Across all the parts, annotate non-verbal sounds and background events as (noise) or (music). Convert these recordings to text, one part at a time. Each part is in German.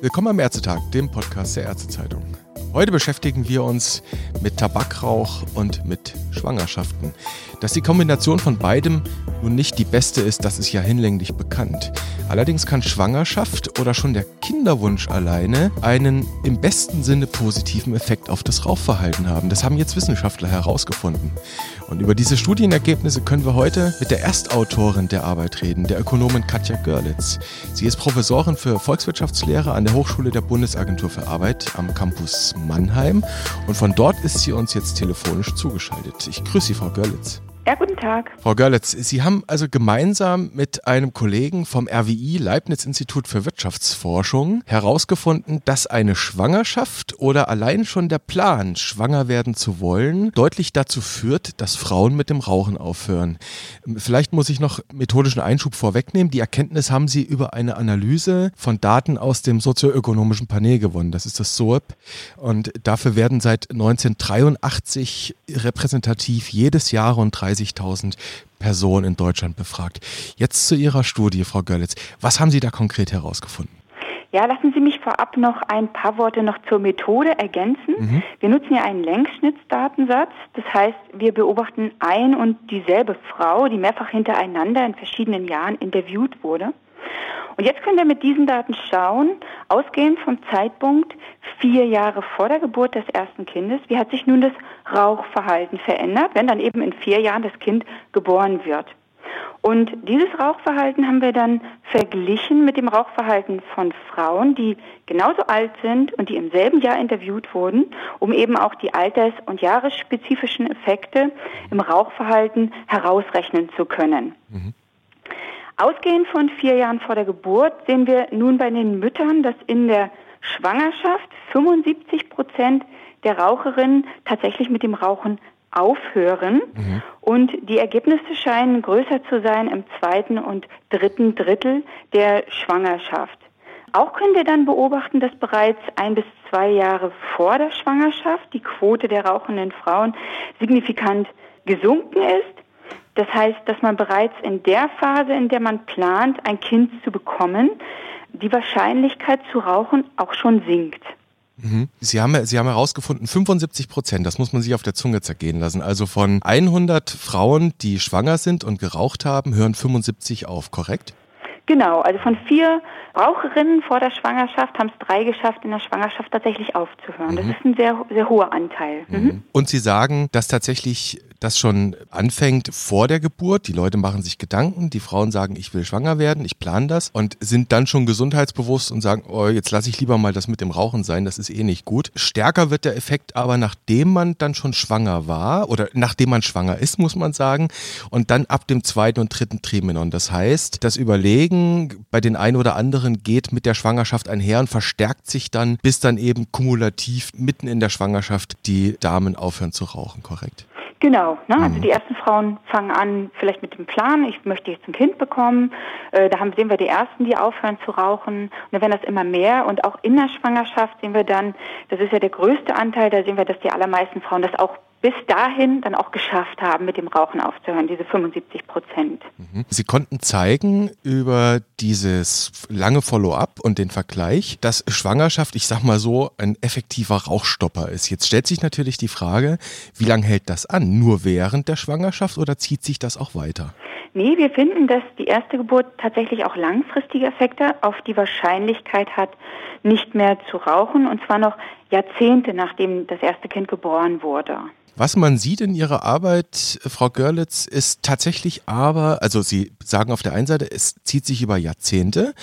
Willkommen am Ärztetag, dem Podcast der Ärztezeitung. Heute beschäftigen wir uns mit Tabakrauch und mit Schwangerschaften. Dass die Kombination von beidem nun nicht die beste ist, das ist ja hinlänglich bekannt. Allerdings kann Schwangerschaft oder schon der Kinderwunsch alleine einen im besten Sinne positiven Effekt auf das Rauchverhalten haben. Das haben jetzt Wissenschaftler herausgefunden. Und über diese Studienergebnisse können wir heute mit der Erstautorin der Arbeit reden, der Ökonomin Katja Görlitz. Sie ist Professorin für Volkswirtschaftslehre an der Hochschule der Bundesagentur für Arbeit am Campus Mannheim. Und von dort ist sie uns jetzt telefonisch zugeschaltet. Ich grüße Sie, Frau Görlitz. Ja, guten Tag. Frau Görlitz, Sie haben also gemeinsam mit einem Kollegen vom RWI, Leibniz Institut für Wirtschaftsforschung, herausgefunden, dass eine Schwangerschaft oder allein schon der Plan, schwanger werden zu wollen, deutlich dazu führt, dass Frauen mit dem Rauchen aufhören. Vielleicht muss ich noch methodischen Einschub vorwegnehmen. Die Erkenntnis haben Sie über eine Analyse von Daten aus dem sozioökonomischen Panel gewonnen. Das ist das SOEP. Und dafür werden seit 1983 repräsentativ jedes Jahr rund 30 30.000 Personen in Deutschland befragt. Jetzt zu Ihrer Studie, Frau Görlitz. Was haben Sie da konkret herausgefunden? Ja, lassen Sie mich vorab noch ein paar Worte noch zur Methode ergänzen. Mhm. Wir nutzen ja einen Längsschnittsdatensatz. Das heißt, wir beobachten ein und dieselbe Frau, die mehrfach hintereinander in verschiedenen Jahren interviewt wurde. Und jetzt können wir mit diesen Daten schauen, ausgehend vom Zeitpunkt vier Jahre vor der Geburt des ersten Kindes, wie hat sich nun das Rauchverhalten verändert, wenn dann eben in vier Jahren das Kind geboren wird. Und dieses Rauchverhalten haben wir dann verglichen mit dem Rauchverhalten von Frauen, die genauso alt sind und die im selben Jahr interviewt wurden, um eben auch die alters- und jahresspezifischen Effekte im Rauchverhalten herausrechnen zu können. Mhm. Ausgehend von vier Jahren vor der Geburt sehen wir nun bei den Müttern, dass in der Schwangerschaft 75 Prozent der Raucherinnen tatsächlich mit dem Rauchen aufhören. Mhm. Und die Ergebnisse scheinen größer zu sein im zweiten und dritten Drittel der Schwangerschaft. Auch können wir dann beobachten, dass bereits ein bis zwei Jahre vor der Schwangerschaft die Quote der rauchenden Frauen signifikant gesunken ist. Das heißt, dass man bereits in der Phase, in der man plant, ein Kind zu bekommen, die Wahrscheinlichkeit zu rauchen auch schon sinkt. Mhm. Sie haben, Sie haben herausgefunden, 75 Prozent, das muss man sich auf der Zunge zergehen lassen. Also von 100 Frauen, die schwanger sind und geraucht haben, hören 75 auf, korrekt? Genau, also von vier Raucherinnen vor der Schwangerschaft haben es drei geschafft, in der Schwangerschaft tatsächlich aufzuhören. Mhm. Das ist ein sehr, sehr hoher Anteil. Mhm. Und Sie sagen, dass tatsächlich das schon anfängt vor der Geburt. Die Leute machen sich Gedanken, die Frauen sagen, ich will schwanger werden, ich plane das und sind dann schon gesundheitsbewusst und sagen, oh, jetzt lasse ich lieber mal das mit dem Rauchen sein, das ist eh nicht gut. Stärker wird der Effekt aber, nachdem man dann schon schwanger war oder nachdem man schwanger ist, muss man sagen, und dann ab dem zweiten und dritten Trimenon. Das heißt, das Überlegen bei den einen oder anderen geht mit der Schwangerschaft einher und verstärkt sich dann, bis dann eben kumulativ mitten in der Schwangerschaft die Damen aufhören zu rauchen, korrekt? Genau, ne? also mhm. die ersten Frauen fangen an vielleicht mit dem Plan, ich möchte jetzt ein Kind bekommen. Äh, da haben, sehen wir die ersten, die aufhören zu rauchen. Und dann werden das immer mehr. Und auch in der Schwangerschaft sehen wir dann, das ist ja der größte Anteil, da sehen wir, dass die allermeisten Frauen das auch bis dahin dann auch geschafft haben, mit dem Rauchen aufzuhören, diese 75 Prozent. Mhm. Sie konnten zeigen über dieses lange Follow-up und den Vergleich, dass Schwangerschaft, ich sag mal so, ein effektiver Rauchstopper ist. Jetzt stellt sich natürlich die Frage, wie lange hält das an? Nur während der Schwangerschaft oder zieht sich das auch weiter? Nee, wir finden, dass die erste Geburt tatsächlich auch langfristige Effekte auf die Wahrscheinlichkeit hat, nicht mehr zu rauchen, und zwar noch Jahrzehnte nachdem das erste Kind geboren wurde. Was man sieht in Ihrer Arbeit, Frau Görlitz, ist tatsächlich aber, also Sie sagen auf der einen Seite, es zieht sich über Jahrzehnte,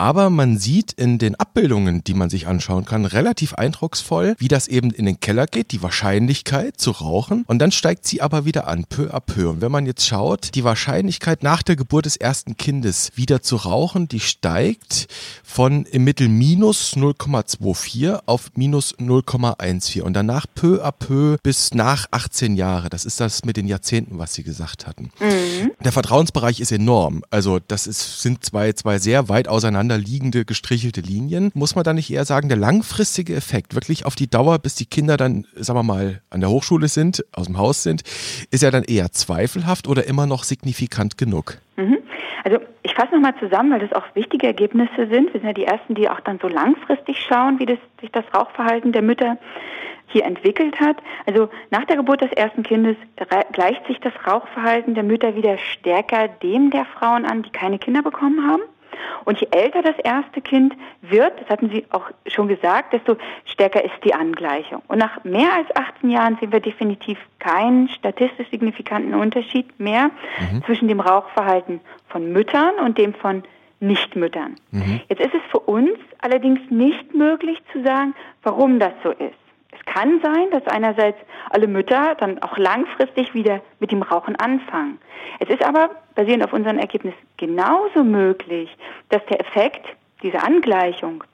aber man sieht in den Abbildungen, die man sich anschauen kann, relativ eindrucksvoll, wie das eben in den Keller geht, die Wahrscheinlichkeit zu rauchen. Und dann steigt sie aber wieder an, peu à peu. Und wenn man jetzt schaut, die Wahrscheinlichkeit nach der Geburt des ersten Kindes wieder zu rauchen, die steigt von im Mittel minus 0,24 auf minus 0,14 und danach peu à peu bis nach 18 Jahre. Das ist das mit den Jahrzehnten, was Sie gesagt hatten. Mhm. Der Vertrauensbereich ist enorm. Also das ist, sind zwei, zwei sehr weit auseinander nebeneinander liegende gestrichelte Linien. Muss man da nicht eher sagen, der langfristige Effekt, wirklich auf die Dauer, bis die Kinder dann, sagen wir mal, an der Hochschule sind, aus dem Haus sind, ist ja dann eher zweifelhaft oder immer noch signifikant genug? Mhm. Also ich fasse nochmal zusammen, weil das auch wichtige Ergebnisse sind. Wir sind ja die Ersten, die auch dann so langfristig schauen, wie das, sich das Rauchverhalten der Mütter hier entwickelt hat. Also nach der Geburt des ersten Kindes gleicht sich das Rauchverhalten der Mütter wieder stärker dem der Frauen an, die keine Kinder bekommen haben. Und je älter das erste Kind wird, das hatten Sie auch schon gesagt, desto stärker ist die Angleichung. Und nach mehr als 18 Jahren sehen wir definitiv keinen statistisch signifikanten Unterschied mehr mhm. zwischen dem Rauchverhalten von Müttern und dem von Nichtmüttern. Mhm. Jetzt ist es für uns allerdings nicht möglich zu sagen, warum das so ist. Es kann sein, dass einerseits alle Mütter dann auch langfristig wieder mit dem Rauchen anfangen. Es ist aber, basierend auf unseren Ergebnissen, genauso möglich, dass der Effekt dieser Angleichung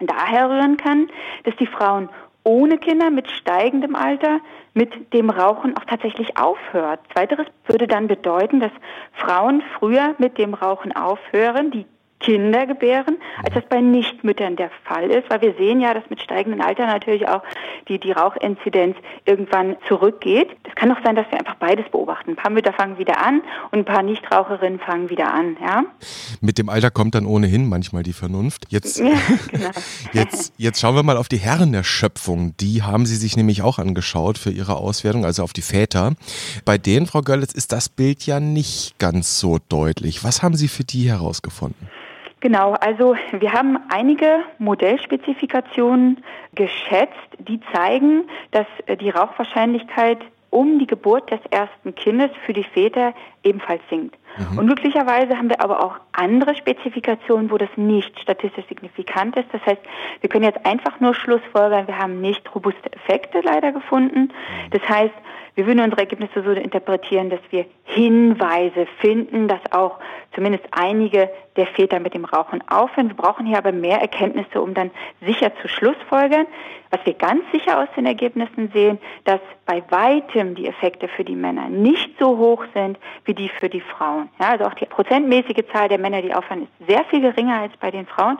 daher rühren kann, dass die Frauen ohne Kinder mit steigendem Alter mit dem Rauchen auch tatsächlich aufhört. Zweiteres würde dann bedeuten, dass Frauen früher mit dem Rauchen aufhören, die Kinder gebären, als das bei Nichtmüttern der Fall ist, weil wir sehen ja, dass mit steigendem Alter natürlich auch die, die Rauchinzidenz irgendwann zurückgeht. Es kann auch sein, dass wir einfach beides beobachten. Ein paar Mütter fangen wieder an und ein paar Nichtraucherinnen fangen wieder an. Ja? Mit dem Alter kommt dann ohnehin manchmal die Vernunft. Jetzt, ja, (laughs) genau. jetzt, jetzt schauen wir mal auf die Herren der Schöpfung. Die haben Sie sich nämlich auch angeschaut für Ihre Auswertung, also auf die Väter. Bei denen, Frau Görlitz, ist das Bild ja nicht ganz so deutlich. Was haben Sie für die herausgefunden? Genau, also wir haben einige Modellspezifikationen geschätzt, die zeigen, dass äh, die Rauchwahrscheinlichkeit um die Geburt des ersten Kindes für die Väter ebenfalls sinkt. Mhm. Und glücklicherweise haben wir aber auch andere Spezifikationen, wo das nicht statistisch signifikant ist. Das heißt, wir können jetzt einfach nur Schlussfolgern, wir haben nicht robuste Effekte leider gefunden. Mhm. Das heißt, wir würden unsere Ergebnisse so interpretieren, dass wir Hinweise finden, dass auch zumindest einige der Väter mit dem Rauchen aufhören. Wir brauchen hier aber mehr Erkenntnisse, um dann sicher zu schlussfolgern. Was wir ganz sicher aus den Ergebnissen sehen, dass bei weitem die Effekte für die Männer nicht so hoch sind wie die für die Frauen. Ja, also auch die prozentmäßige Zahl der Männer, die aufhören, ist sehr viel geringer als bei den Frauen.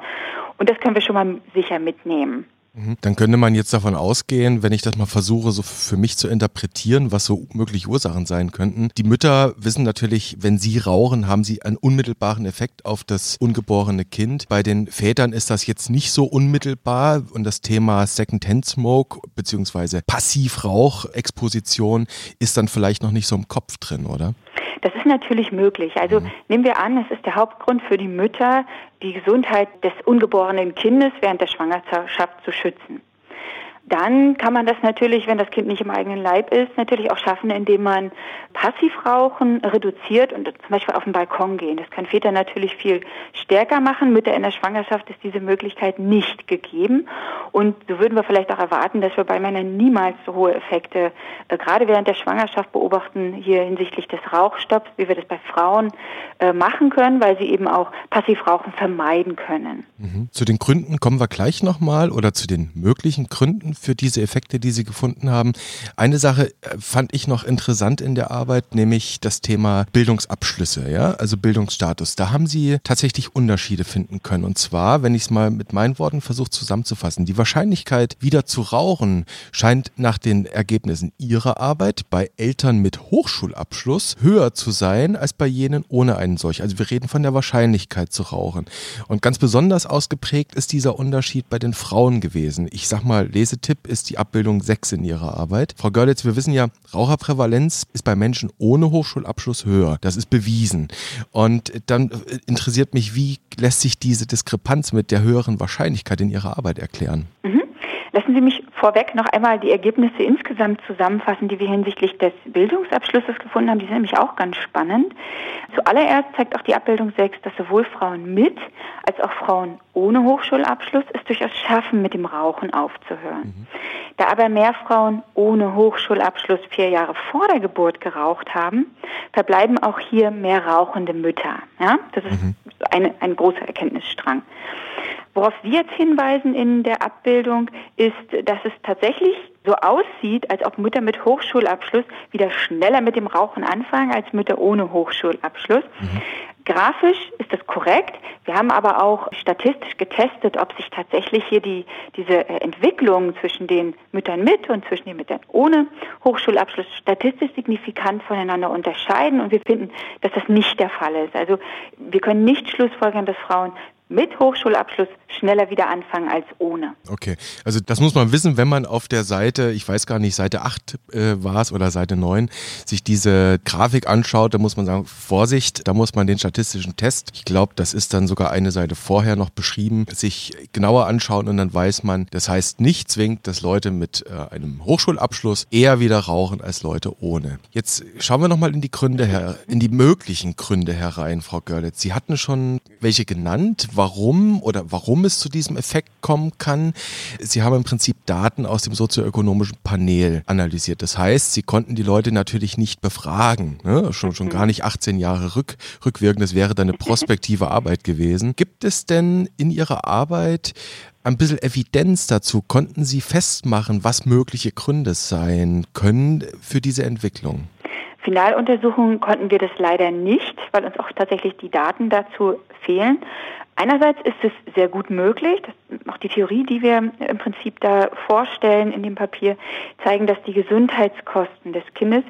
Und das können wir schon mal sicher mitnehmen. Mhm. Dann könnte man jetzt davon ausgehen, wenn ich das mal versuche, so für mich zu interpretieren, was so mögliche Ursachen sein könnten. Die Mütter wissen natürlich, wenn sie rauchen, haben sie einen unmittelbaren Effekt auf das ungeborene Kind. Bei den Vätern ist das jetzt nicht so unmittelbar und das Thema Second-Hand Smoke bzw. Passivrauchexposition ist dann vielleicht noch nicht so im Kopf drin, oder? Das ist natürlich möglich. Also mhm. nehmen wir an, es ist der Hauptgrund für die Mütter, die Gesundheit des ungeborenen Kindes während der Schwangerschaft zu schützen dann kann man das natürlich, wenn das Kind nicht im eigenen Leib ist, natürlich auch schaffen, indem man Passivrauchen reduziert und zum Beispiel auf den Balkon gehen. Das kann Väter natürlich viel stärker machen. Mütter in der Schwangerschaft ist diese Möglichkeit nicht gegeben. Und so würden wir vielleicht auch erwarten, dass wir bei Männern niemals so hohe Effekte äh, gerade während der Schwangerschaft beobachten, hier hinsichtlich des Rauchstopps, wie wir das bei Frauen äh, machen können, weil sie eben auch Passivrauchen vermeiden können. Mhm. Zu den Gründen kommen wir gleich nochmal oder zu den möglichen Gründen für diese Effekte, die Sie gefunden haben. Eine Sache äh, fand ich noch interessant in der Arbeit, nämlich das Thema Bildungsabschlüsse, ja, also Bildungsstatus. Da haben Sie tatsächlich Unterschiede finden können. Und zwar, wenn ich es mal mit meinen Worten versuche zusammenzufassen, die Wahrscheinlichkeit, wieder zu rauchen, scheint nach den Ergebnissen Ihrer Arbeit bei Eltern mit Hochschulabschluss höher zu sein als bei jenen ohne einen solch. Also wir reden von der Wahrscheinlichkeit zu rauchen. Und ganz besonders ausgeprägt ist dieser Unterschied bei den Frauen gewesen. Ich sag mal, Lesetipp Tipp ist die Abbildung 6 in Ihrer Arbeit. Frau Görlitz, wir wissen ja, Raucherprävalenz ist bei Menschen ohne Hochschulabschluss höher. Das ist bewiesen. Und dann äh, interessiert mich, wie lässt sich diese Diskrepanz mit der höheren Wahrscheinlichkeit in Ihrer Arbeit erklären? Mhm. Lassen Sie mich vorweg noch einmal die Ergebnisse insgesamt zusammenfassen, die wir hinsichtlich des Bildungsabschlusses gefunden haben. Die sind nämlich auch ganz spannend. Zuallererst zeigt auch die Abbildung 6, dass sowohl Frauen mit als auch Frauen ohne Hochschulabschluss es durchaus schaffen, mit dem Rauchen aufzuhören. Mhm. Da aber mehr Frauen ohne Hochschulabschluss vier Jahre vor der Geburt geraucht haben, verbleiben auch hier mehr rauchende Mütter. Ja? Das ist mhm. eine, ein großer Erkenntnisstrang. Worauf wir jetzt hinweisen in der Abbildung ist, dass es tatsächlich so aussieht, als ob Mütter mit Hochschulabschluss wieder schneller mit dem Rauchen anfangen als Mütter ohne Hochschulabschluss. Mhm. Grafisch ist das korrekt. Wir haben aber auch statistisch getestet, ob sich tatsächlich hier die, diese äh, Entwicklung zwischen den Müttern mit und zwischen den Müttern ohne Hochschulabschluss statistisch signifikant voneinander unterscheiden. Und wir finden, dass das nicht der Fall ist. Also wir können nicht schlussfolgern, dass Frauen mit Hochschulabschluss schneller wieder anfangen als ohne. Okay, also das muss man wissen, wenn man auf der Seite, ich weiß gar nicht, Seite 8 äh, war es oder Seite 9, sich diese Grafik anschaut, da muss man sagen, Vorsicht, da muss man den statistischen Test, ich glaube, das ist dann sogar eine Seite vorher noch beschrieben, sich genauer anschauen und dann weiß man, das heißt nicht zwingend, dass Leute mit äh, einem Hochschulabschluss eher wieder rauchen als Leute ohne. Jetzt schauen wir nochmal in die Gründe her, in die möglichen Gründe herein, Frau Görlitz. Sie hatten schon welche genannt, warum oder warum es zu diesem Effekt kommen kann. Sie haben im Prinzip Daten aus dem sozioökonomischen Panel analysiert. Das heißt, Sie konnten die Leute natürlich nicht befragen. Ne? Schon, schon gar nicht 18 Jahre rück, rückwirkend. Das wäre dann eine prospektive (laughs) Arbeit gewesen. Gibt es denn in Ihrer Arbeit ein bisschen Evidenz dazu? Konnten Sie festmachen, was mögliche Gründe sein können für diese Entwicklung? Finaluntersuchungen konnten wir das leider nicht, weil uns auch tatsächlich die Daten dazu fehlen. Einerseits ist es sehr gut möglich, auch die Theorie, die wir im Prinzip da vorstellen in dem Papier, zeigen, dass die Gesundheitskosten des Kindes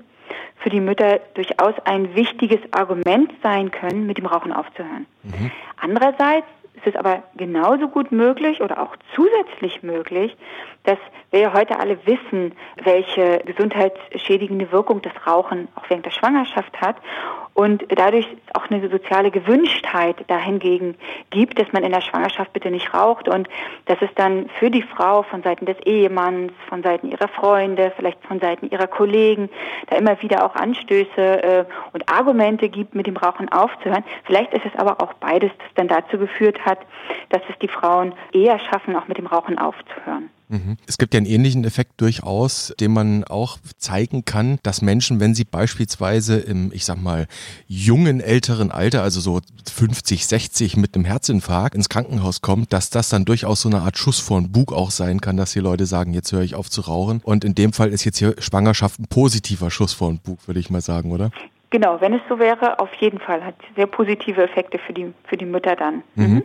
für die Mütter durchaus ein wichtiges Argument sein können, mit dem Rauchen aufzuhören. Mhm. Andererseits ist es aber genauso gut möglich oder auch zusätzlich möglich, dass wir ja heute alle wissen, welche gesundheitsschädigende Wirkung das Rauchen auch während der Schwangerschaft hat und dadurch auch eine soziale Gewünschtheit dahingegen gibt, dass man in der Schwangerschaft bitte nicht raucht und dass es dann für die Frau von Seiten des Ehemanns, von Seiten ihrer Freunde, vielleicht von Seiten ihrer Kollegen da immer wieder auch Anstöße äh, und Argumente gibt, mit dem Rauchen aufzuhören. Vielleicht ist es aber auch beides, das dann dazu geführt hat, dass es die Frauen eher schaffen, auch mit dem Rauchen aufzuhören. Mhm. Es gibt ja einen ähnlichen Effekt durchaus, den man auch zeigen kann, dass Menschen, wenn sie beispielsweise im, ich sag mal, jungen, älteren Alter, also so 50, 60 mit einem Herzinfarkt ins Krankenhaus kommt, dass das dann durchaus so eine Art Schuss vor den Bug auch sein kann, dass die Leute sagen, jetzt höre ich auf zu rauchen. Und in dem Fall ist jetzt hier Schwangerschaft ein positiver Schuss vor den Bug, würde ich mal sagen, oder? Genau, wenn es so wäre, auf jeden Fall hat sehr positive Effekte für die, für die Mütter dann. Mhm. Mhm.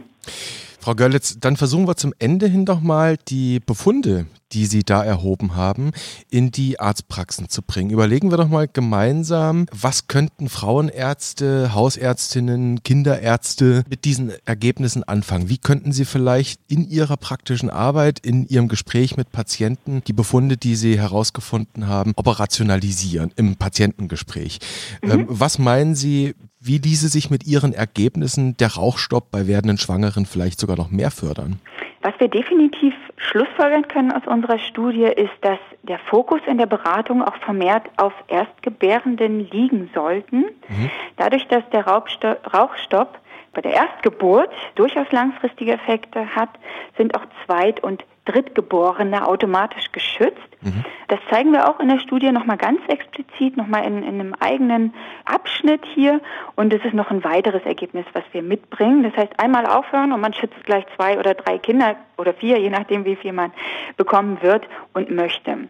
Frau Görlitz, dann versuchen wir zum Ende hin doch mal die Befunde, die Sie da erhoben haben, in die Arztpraxen zu bringen. Überlegen wir doch mal gemeinsam, was könnten Frauenärzte, Hausärztinnen, Kinderärzte mit diesen Ergebnissen anfangen? Wie könnten sie vielleicht in ihrer praktischen Arbeit, in ihrem Gespräch mit Patienten die Befunde, die sie herausgefunden haben, operationalisieren im Patientengespräch? Mhm. Ähm, was meinen Sie, wie diese sich mit ihren Ergebnissen der Rauchstopp bei werdenden Schwangeren vielleicht sogar noch mehr fördern? Was wir definitiv schlussfolgern können aus unserer Studie ist, dass der Fokus in der Beratung auch vermehrt auf Erstgebärenden liegen sollten. Mhm. Dadurch, dass der Rauchstopp bei der Erstgeburt durchaus langfristige Effekte hat, sind auch Zweit- und Drittgeborene automatisch geschützt. Mhm. Das zeigen wir auch in der Studie nochmal ganz explizit, nochmal in, in einem eigenen Abschnitt hier. Und es ist noch ein weiteres Ergebnis, was wir mitbringen. Das heißt, einmal aufhören und man schützt gleich zwei oder drei Kinder oder vier, je nachdem, wie viel man bekommen wird und möchte.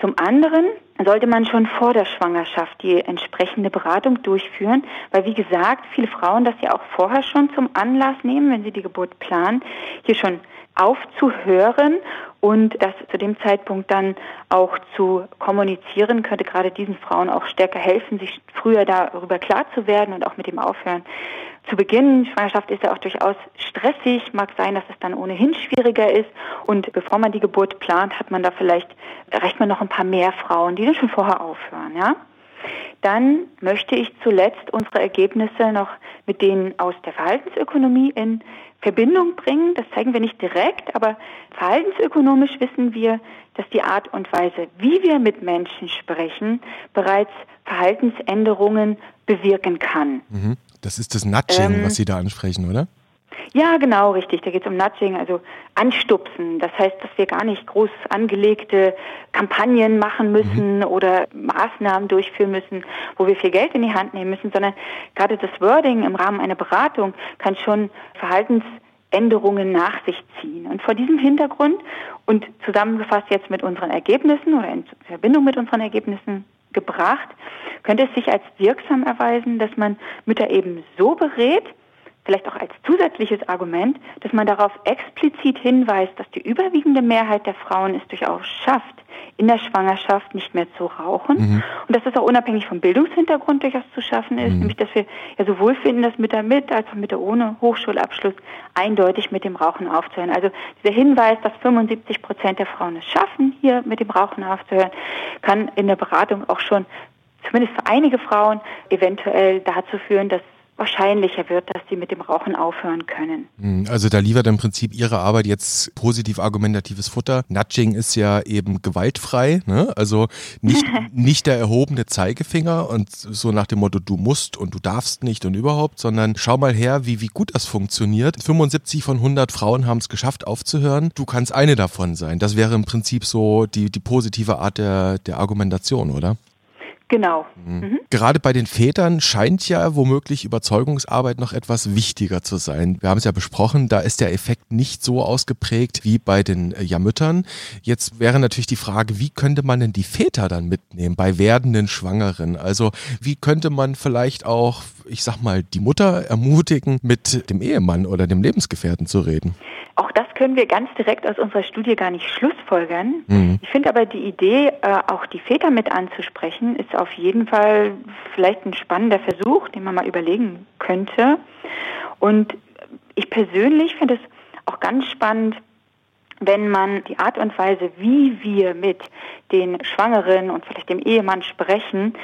Zum anderen sollte man schon vor der Schwangerschaft die entsprechende Beratung durchführen, weil wie gesagt, viele Frauen das ja auch vorher schon zum Anlass nehmen, wenn sie die Geburt planen, hier schon aufzuhören und das zu dem Zeitpunkt dann auch zu kommunizieren, könnte gerade diesen Frauen auch stärker helfen, sich früher darüber klar zu werden und auch mit dem Aufhören zu beginnen. Schwangerschaft ist ja auch durchaus stressig, mag sein, dass es dann ohnehin schwieriger ist. Und bevor man die Geburt plant, hat man da vielleicht, erreicht man noch ein paar mehr Frauen, die dann schon vorher aufhören, ja. Dann möchte ich zuletzt unsere Ergebnisse noch mit denen aus der Verhaltensökonomie in Verbindung bringen. Das zeigen wir nicht direkt, aber verhaltensökonomisch wissen wir, dass die Art und Weise, wie wir mit Menschen sprechen, bereits Verhaltensänderungen bewirken kann. Mhm. Das ist das Nudging, ähm, was Sie da ansprechen, oder? Ja, genau, richtig. Da geht es um Nudging, also Anstupsen. Das heißt, dass wir gar nicht groß angelegte Kampagnen machen müssen mhm. oder Maßnahmen durchführen müssen, wo wir viel Geld in die Hand nehmen müssen, sondern gerade das Wording im Rahmen einer Beratung kann schon Verhaltensänderungen nach sich ziehen. Und vor diesem Hintergrund und zusammengefasst jetzt mit unseren Ergebnissen oder in Verbindung mit unseren Ergebnissen gebracht, könnte es sich als wirksam erweisen, dass man Mütter eben so berät, vielleicht auch als zusätzliches Argument, dass man darauf explizit hinweist, dass die überwiegende Mehrheit der Frauen es durchaus schafft, in der Schwangerschaft nicht mehr zu rauchen. Mhm. Und dass das auch unabhängig vom Bildungshintergrund durchaus zu schaffen ist, mhm. nämlich dass wir ja sowohl finden, dass Mütter mit als auch Mütter ohne Hochschulabschluss eindeutig mit dem Rauchen aufzuhören. Also dieser Hinweis, dass 75 Prozent der Frauen es schaffen, hier mit dem Rauchen aufzuhören, kann in der Beratung auch schon zumindest für einige Frauen eventuell dazu führen, dass wahrscheinlicher wird, dass sie mit dem Rauchen aufhören können. Hm, also da liefert im Prinzip Ihre Arbeit jetzt positiv argumentatives Futter. Nudging ist ja eben gewaltfrei, ne? also nicht, (laughs) nicht der erhobene Zeigefinger und so nach dem Motto, du musst und du darfst nicht und überhaupt, sondern schau mal her, wie, wie gut das funktioniert. 75 von 100 Frauen haben es geschafft aufzuhören. Du kannst eine davon sein. Das wäre im Prinzip so die, die positive Art der, der Argumentation, oder? Genau. Mhm. mhm. Gerade bei den Vätern scheint ja womöglich Überzeugungsarbeit noch etwas wichtiger zu sein. Wir haben es ja besprochen, da ist der Effekt nicht so ausgeprägt wie bei den äh, ja, Müttern. Jetzt wäre natürlich die Frage, wie könnte man denn die Väter dann mitnehmen bei werdenden Schwangeren? Also wie könnte man vielleicht auch, ich sag mal, die Mutter ermutigen, mit dem Ehemann oder dem Lebensgefährten zu reden? Auch das können wir ganz direkt aus unserer Studie gar nicht schlussfolgern. Mhm. Ich finde aber die Idee, äh, auch die Väter mit anzusprechen, ist auf jeden Fall vielleicht ein spannender Versuch, den man mal überlegen könnte. Und ich persönlich finde es auch ganz spannend, wenn man die Art und Weise, wie wir mit den Schwangeren und vielleicht dem Ehemann sprechen,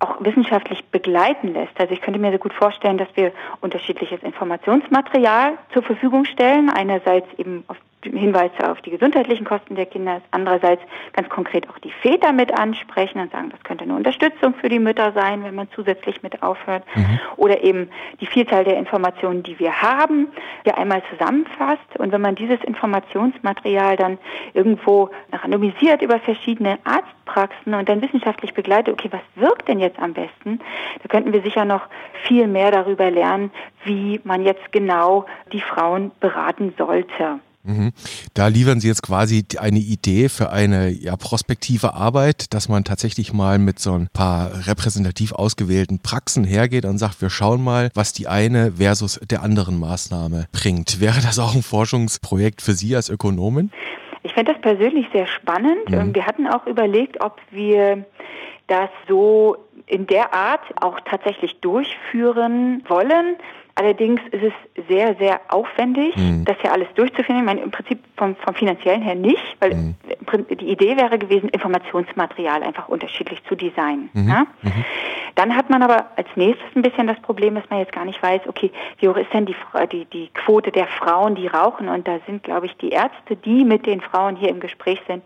auch wissenschaftlich begleiten lässt. Also ich könnte mir sehr gut vorstellen, dass wir unterschiedliches Informationsmaterial zur Verfügung stellen. Einerseits eben auf Hinweise auf die gesundheitlichen Kosten der Kinder, andererseits ganz konkret auch die Väter mit ansprechen und sagen, das könnte eine Unterstützung für die Mütter sein, wenn man zusätzlich mit aufhört. Mhm. Oder eben die Vielzahl der Informationen, die wir haben, ja einmal zusammenfasst. Und wenn man dieses Informationsmaterial dann irgendwo randomisiert über verschiedene Arztpraxen und dann wissenschaftlich begleitet, okay, was wirkt denn jetzt am besten, da könnten wir sicher noch viel mehr darüber lernen, wie man jetzt genau die Frauen beraten sollte. Mhm. Da liefern Sie jetzt quasi eine Idee für eine ja, prospektive Arbeit, dass man tatsächlich mal mit so ein paar repräsentativ ausgewählten Praxen hergeht und sagt, wir schauen mal, was die eine versus der anderen Maßnahme bringt. Wäre das auch ein Forschungsprojekt für Sie als Ökonomin? Ich fände das persönlich sehr spannend. Mhm. Wir hatten auch überlegt, ob wir das so in der Art auch tatsächlich durchführen wollen. Allerdings ist es sehr, sehr aufwendig, mhm. das ja alles durchzuführen. Ich meine, im Prinzip vom, vom finanziellen her nicht, weil mhm. die Idee wäre gewesen, Informationsmaterial einfach unterschiedlich zu designen. Mhm. Ja? Mhm. Dann hat man aber als nächstes ein bisschen das Problem, dass man jetzt gar nicht weiß, okay, wie hoch ist denn die, die, die Quote der Frauen, die rauchen? Und da sind, glaube ich, die Ärzte, die mit den Frauen hier im Gespräch sind,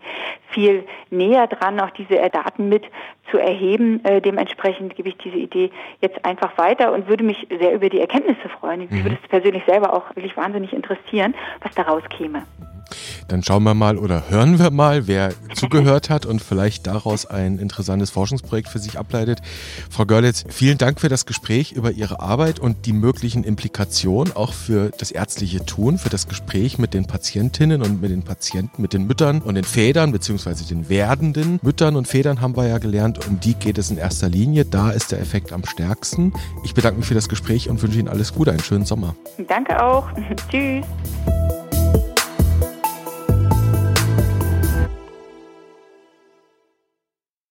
viel näher dran, auch diese Daten mit zu erheben. Äh, dementsprechend gebe ich diese Idee jetzt einfach weiter und würde mich sehr über die Erkenntnisse freuen. Ich mhm. würde es persönlich selber auch wirklich wahnsinnig interessieren, was daraus käme. Dann schauen wir mal oder hören wir mal, wer zugehört hat und vielleicht daraus ein interessantes Forschungsprojekt für sich ableitet. Frau Görlitz, vielen Dank für das Gespräch über Ihre Arbeit und die möglichen Implikationen auch für das ärztliche Tun, für das Gespräch mit den Patientinnen und mit den Patienten, mit den Müttern und den Vätern, beziehungsweise den werdenden Müttern und Vätern haben wir ja gelernt. Um die geht es in erster Linie. Da ist der Effekt am stärksten. Ich bedanke mich für das Gespräch und wünsche Ihnen alles Gute, einen schönen Sommer. Danke auch. (laughs) Tschüss.